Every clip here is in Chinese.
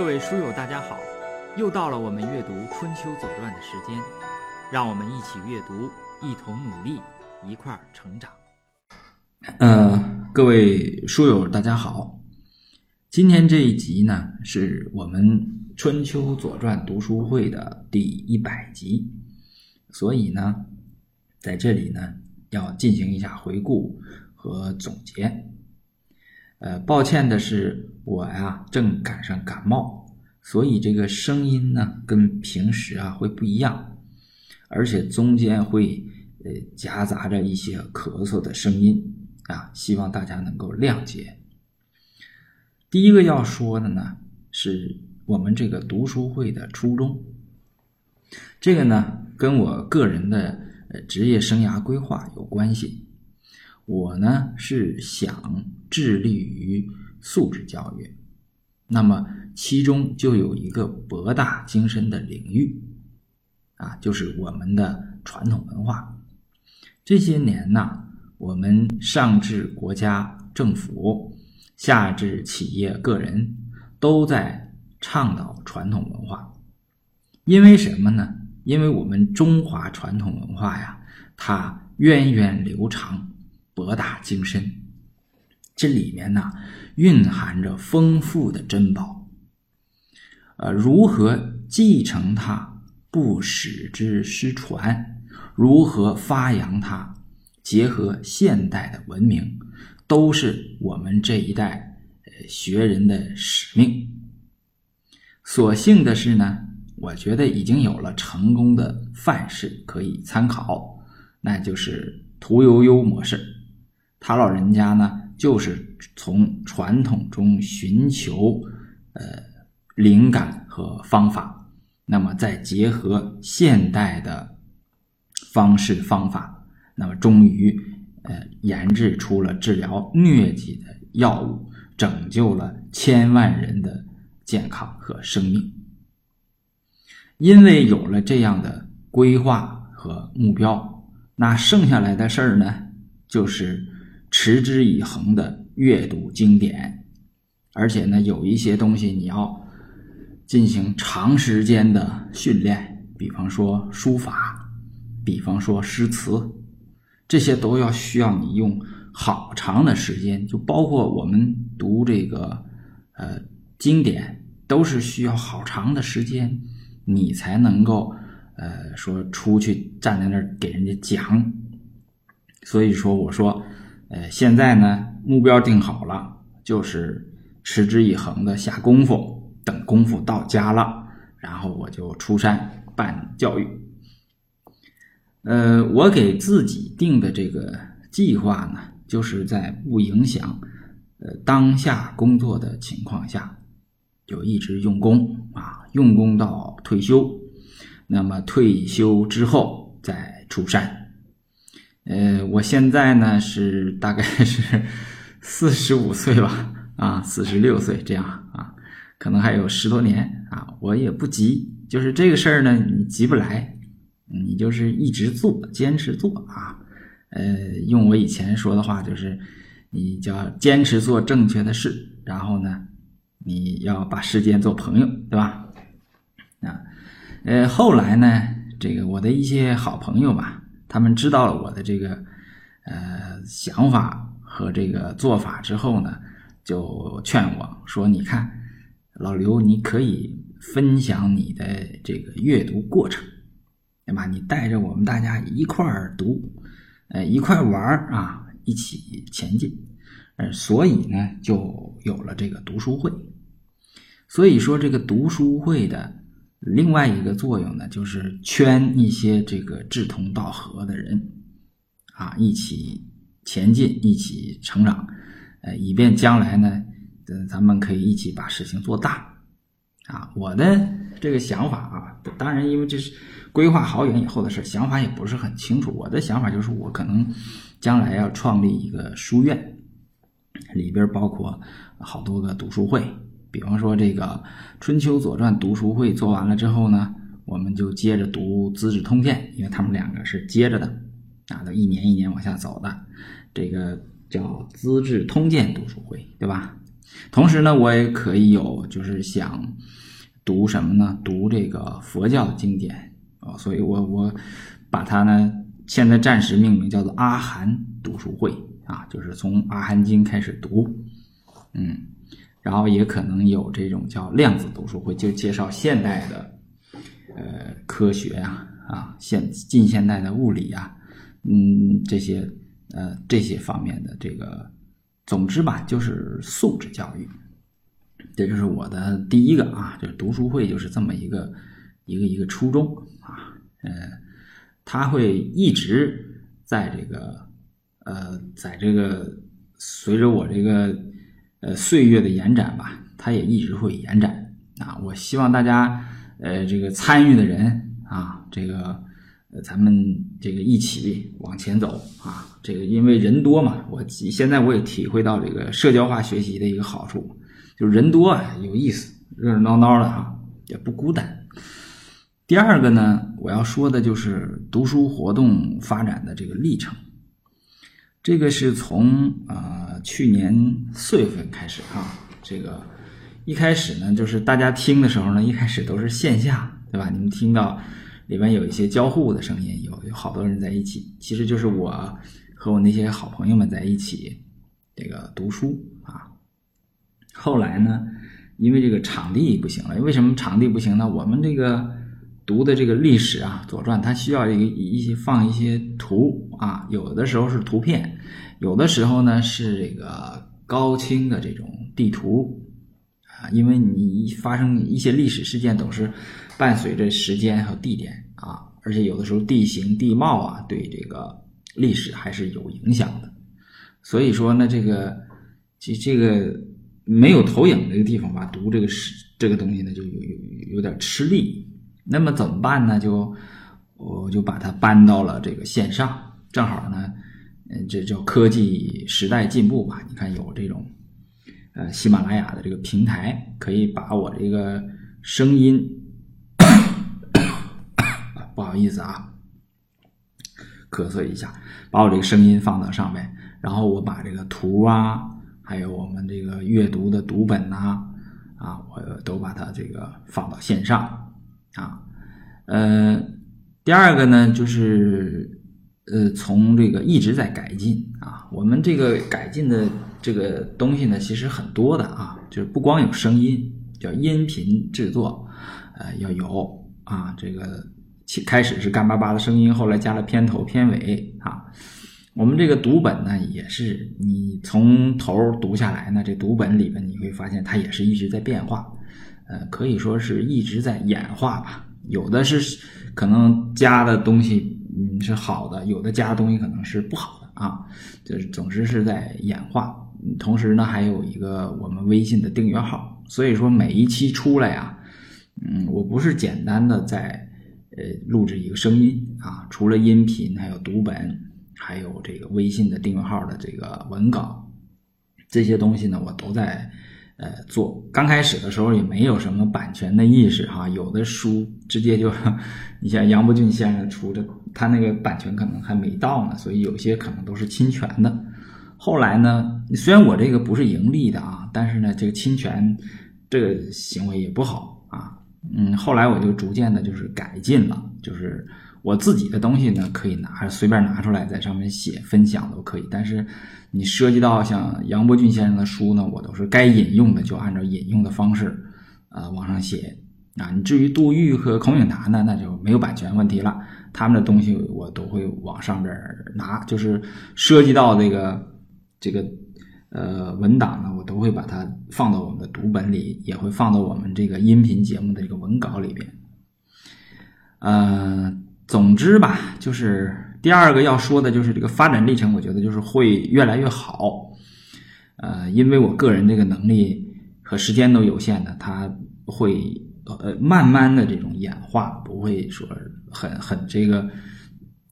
各位书友，大家好！又到了我们阅读《春秋左传》的时间，让我们一起阅读，一同努力，一块儿成长。呃，各位书友，大家好！今天这一集呢，是我们《春秋左传》读书会的第一百集，所以呢，在这里呢，要进行一下回顾和总结。呃，抱歉的是，我呀正赶上感冒，所以这个声音呢跟平时啊会不一样，而且中间会呃夹杂着一些咳嗽的声音啊，希望大家能够谅解。第一个要说的呢，是我们这个读书会的初衷，这个呢跟我个人的呃职业生涯规划有关系。我呢是想致力于素质教育，那么其中就有一个博大精深的领域，啊，就是我们的传统文化。这些年呢，我们上至国家政府，下至企业个人，都在倡导传统文化。因为什么呢？因为我们中华传统文化呀，它源远流长。博大精深，这里面呢蕴含着丰富的珍宝。呃，如何继承它，不使之失传？如何发扬它，结合现代的文明，都是我们这一代学人的使命。所幸的是呢，我觉得已经有了成功的范式可以参考，那就是屠呦呦模式。他老人家呢，就是从传统中寻求呃灵感和方法，那么再结合现代的方式方法，那么终于呃研制出了治疗疟疾的药物，拯救了千万人的健康和生命。因为有了这样的规划和目标，那剩下来的事儿呢，就是。持之以恒的阅读经典，而且呢，有一些东西你要进行长时间的训练，比方说书法，比方说诗词，这些都要需要你用好长的时间。就包括我们读这个呃经典，都是需要好长的时间，你才能够呃说出去站在那儿给人家讲。所以说，我说。呃，现在呢，目标定好了，就是持之以恒的下功夫，等功夫到家了，然后我就出山办教育。呃，我给自己定的这个计划呢，就是在不影响呃当下工作的情况下，就一直用功啊，用功到退休。那么退休之后再出山。呃，我现在呢是大概是四十五岁吧，啊，四十六岁这样啊，可能还有十多年啊，我也不急，就是这个事儿呢，你急不来，你就是一直做，坚持做啊，呃，用我以前说的话就是，你叫坚持做正确的事，然后呢，你要把时间做朋友，对吧？啊，呃，后来呢，这个我的一些好朋友吧。他们知道了我的这个呃想法和这个做法之后呢，就劝我说：“你看，老刘，你可以分享你的这个阅读过程，对吧？你带着我们大家一块儿读，呃，一块玩儿啊，一起前进。呃，所以呢，就有了这个读书会。所以说，这个读书会的。”另外一个作用呢，就是圈一些这个志同道合的人，啊，一起前进，一起成长，呃，以便将来呢，呃，咱们可以一起把事情做大，啊，我的这个想法啊，当然，因为这是规划好远以后的事想法也不是很清楚。我的想法就是，我可能将来要创立一个书院，里边包括好多个读书会。比方说，这个《春秋左传》读书会做完了之后呢，我们就接着读《资治通鉴》，因为他们两个是接着的，啊，都一年一年往下走的。这个叫《资治通鉴》读书会，对吧？同时呢，我也可以有就是想读什么呢？读这个佛教经典啊，所以我我把它呢现在暂时命名叫做阿含读书会啊，就是从阿含经开始读，嗯，然后也可能有这种叫量子读书会，就介绍现代的呃科学呀啊现近现代的物理啊，嗯这些呃这些方面的这个。总之吧，就是素质教育，这就是我的第一个啊，就是读书会就是这么一个一个一个初衷啊，呃，他会一直在这个呃，在这个随着我这个呃岁月的延展吧，它也一直会延展啊。我希望大家呃这个参与的人啊，这个。呃，咱们这个一起往前走啊！这个因为人多嘛，我现在我也体会到这个社交化学习的一个好处，就人多啊有意思，热热闹闹的啊，也不孤单。第二个呢，我要说的就是读书活动发展的这个历程。这个是从啊去年四月份开始啊，这个一开始呢，就是大家听的时候呢，一开始都是线下，对吧？你们听到。里面有一些交互的声音，有有好多人在一起，其实就是我和我那些好朋友们在一起这个读书啊。后来呢，因为这个场地不行了，为什么场地不行呢？我们这个读的这个历史啊，《左传》它需要一个一些放一些图啊，有的时候是图片，有的时候呢是这个高清的这种地图啊，因为你发生一些历史事件都是。伴随着时间和地点啊，而且有的时候地形地貌啊，对这个历史还是有影响的。所以说呢，这个这这个没有投影这个地方吧，读这个史这个东西呢，就有有有点吃力。那么怎么办呢？就我就把它搬到了这个线上，正好呢，嗯，这叫科技时代进步吧。你看有这种呃喜马拉雅的这个平台，可以把我这个声音。不好意思啊，咳嗽一下，把我这个声音放到上面，然后我把这个图啊，还有我们这个阅读的读本呐，啊，我都把它这个放到线上啊。呃，第二个呢，就是呃，从这个一直在改进啊。我们这个改进的这个东西呢，其实很多的啊，就是不光有声音，叫音频制作，呃，要有啊，这个起。开始是干巴巴的声音，后来加了片头片尾啊。我们这个读本呢，也是你从头读下来呢，这读本里边你会发现它也是一直在变化，呃，可以说是一直在演化吧。有的是可能加的东西嗯是好的，有的加的东西可能是不好的啊，就是总之是在演化。同时呢，还有一个我们微信的订阅号，所以说每一期出来呀，嗯，我不是简单的在。呃，录制一个声音啊，除了音频，还有读本，还有这个微信的订阅号的这个文稿，这些东西呢，我都在呃做。刚开始的时候也没有什么版权的意识哈，有的书直接就，你像杨伯峻先生出的，他那个版权可能还没到呢，所以有些可能都是侵权的。后来呢，虽然我这个不是盈利的啊，但是呢，这个侵权这个行为也不好啊。嗯，后来我就逐渐的，就是改进了，就是我自己的东西呢，可以拿随便拿出来，在上面写分享都可以。但是你涉及到像杨伯峻先生的书呢，我都是该引用的就按照引用的方式，呃，往上写啊。你至于杜预和孔颖达呢，那就没有版权问题了，他们的东西我都会往上边拿，就是涉及到这个这个。呃，文档呢，我都会把它放到我们的读本里，也会放到我们这个音频节目的这个文稿里边。呃，总之吧，就是第二个要说的就是这个发展历程，我觉得就是会越来越好。呃，因为我个人这个能力和时间都有限的，它会呃慢慢的这种演化，不会说很很这个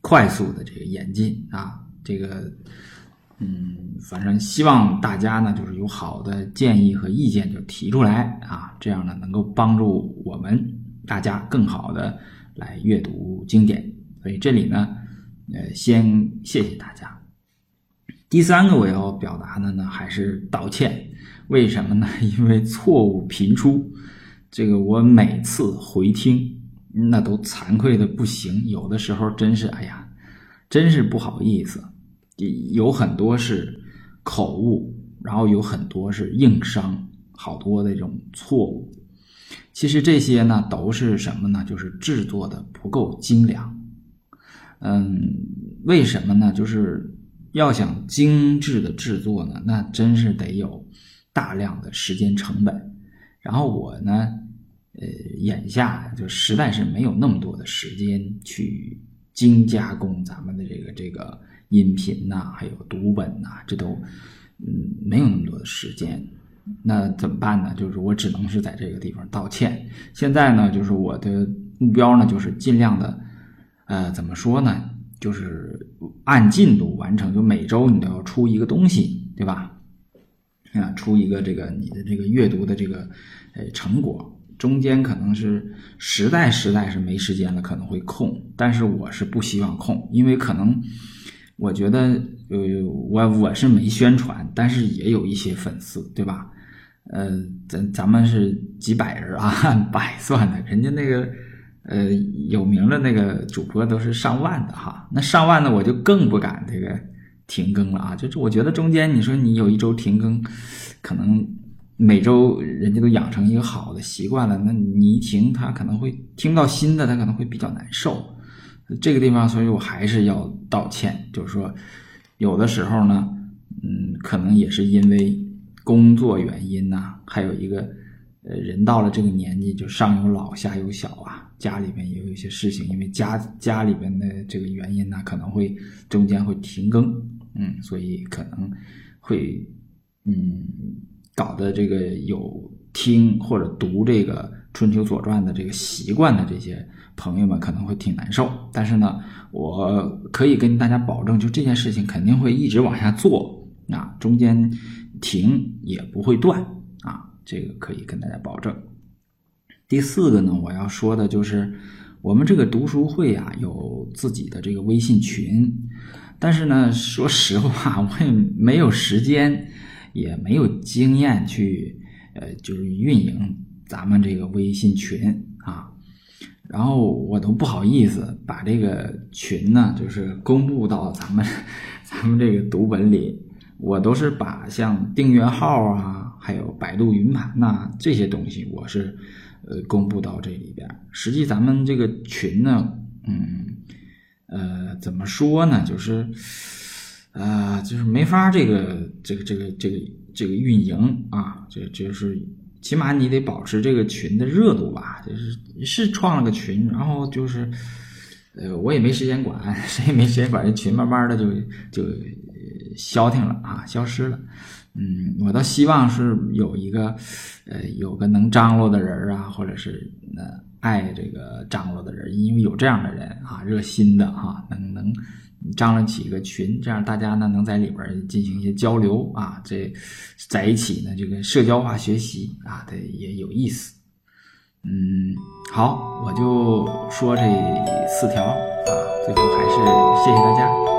快速的这个演进啊，这个。嗯，反正希望大家呢，就是有好的建议和意见就提出来啊，这样呢能够帮助我们大家更好的来阅读经典。所以这里呢，呃，先谢谢大家。第三个我要表达的呢，还是道歉。为什么呢？因为错误频出，这个我每次回听，那都惭愧的不行。有的时候真是，哎呀，真是不好意思。有很多是口误，然后有很多是硬伤，好多的这种错误。其实这些呢，都是什么呢？就是制作的不够精良。嗯，为什么呢？就是要想精致的制作呢，那真是得有大量的时间成本。然后我呢，呃，眼下就实在是没有那么多的时间去精加工咱们的这个这个音频呐，还有读本呐，这都嗯没有那么多的时间。那怎么办呢？就是我只能是在这个地方道歉。现在呢，就是我的目标呢，就是尽量的。呃，怎么说呢？就是按进度完成，就每周你都要出一个东西，对吧？啊，出一个这个你的这个阅读的这个呃成果。中间可能是实在实在是没时间了，可能会空。但是我是不希望空，因为可能我觉得呃，我我是没宣传，但是也有一些粉丝，对吧？呃，咱咱们是几百人啊，按 百算的，人家那个。呃，有名的那个主播都是上万的哈，那上万的我就更不敢这个停更了啊！就是我觉得中间你说你有一周停更，可能每周人家都养成一个好的习惯了，那你一停，他可能会听到新的，他可能会比较难受。这个地方，所以我还是要道歉，就是说有的时候呢，嗯，可能也是因为工作原因呐，还有一个。呃，人到了这个年纪，就上有老下有小啊，家里边也有一些事情，因为家家里边的这个原因呢，可能会中间会停更，嗯，所以可能会嗯搞得这个有听或者读这个春秋左传的这个习惯的这些朋友们可能会挺难受。但是呢，我可以跟大家保证，就这件事情肯定会一直往下做啊，中间停也不会断啊。这个可以跟大家保证。第四个呢，我要说的就是我们这个读书会啊，有自己的这个微信群，但是呢，说实话，我也没有时间，也没有经验去呃，就是运营咱们这个微信群啊，然后我都不好意思把这个群呢，就是公布到咱们 咱们这个读本里，我都是把像订阅号啊。还有百度云盘呐，这些东西我是呃公布到这里边。实际咱们这个群呢，嗯呃怎么说呢，就是呃就是没法这个这个这个这个这个运营啊，这就是起码你得保持这个群的热度吧。就是是创了个群，然后就是呃我也没时间管，谁也没时间管，这群慢慢的就就消停了啊，消失了。嗯，我倒希望是有一个，呃，有个能张罗的人啊，或者是呃爱这个张罗的人，因为有这样的人啊，热心的哈，能能张罗起一个群，这样大家呢能在里边进行一些交流啊，这在一起呢这个社交化学习啊，这也有意思。嗯，好，我就说这四条啊，最后还是谢谢大家。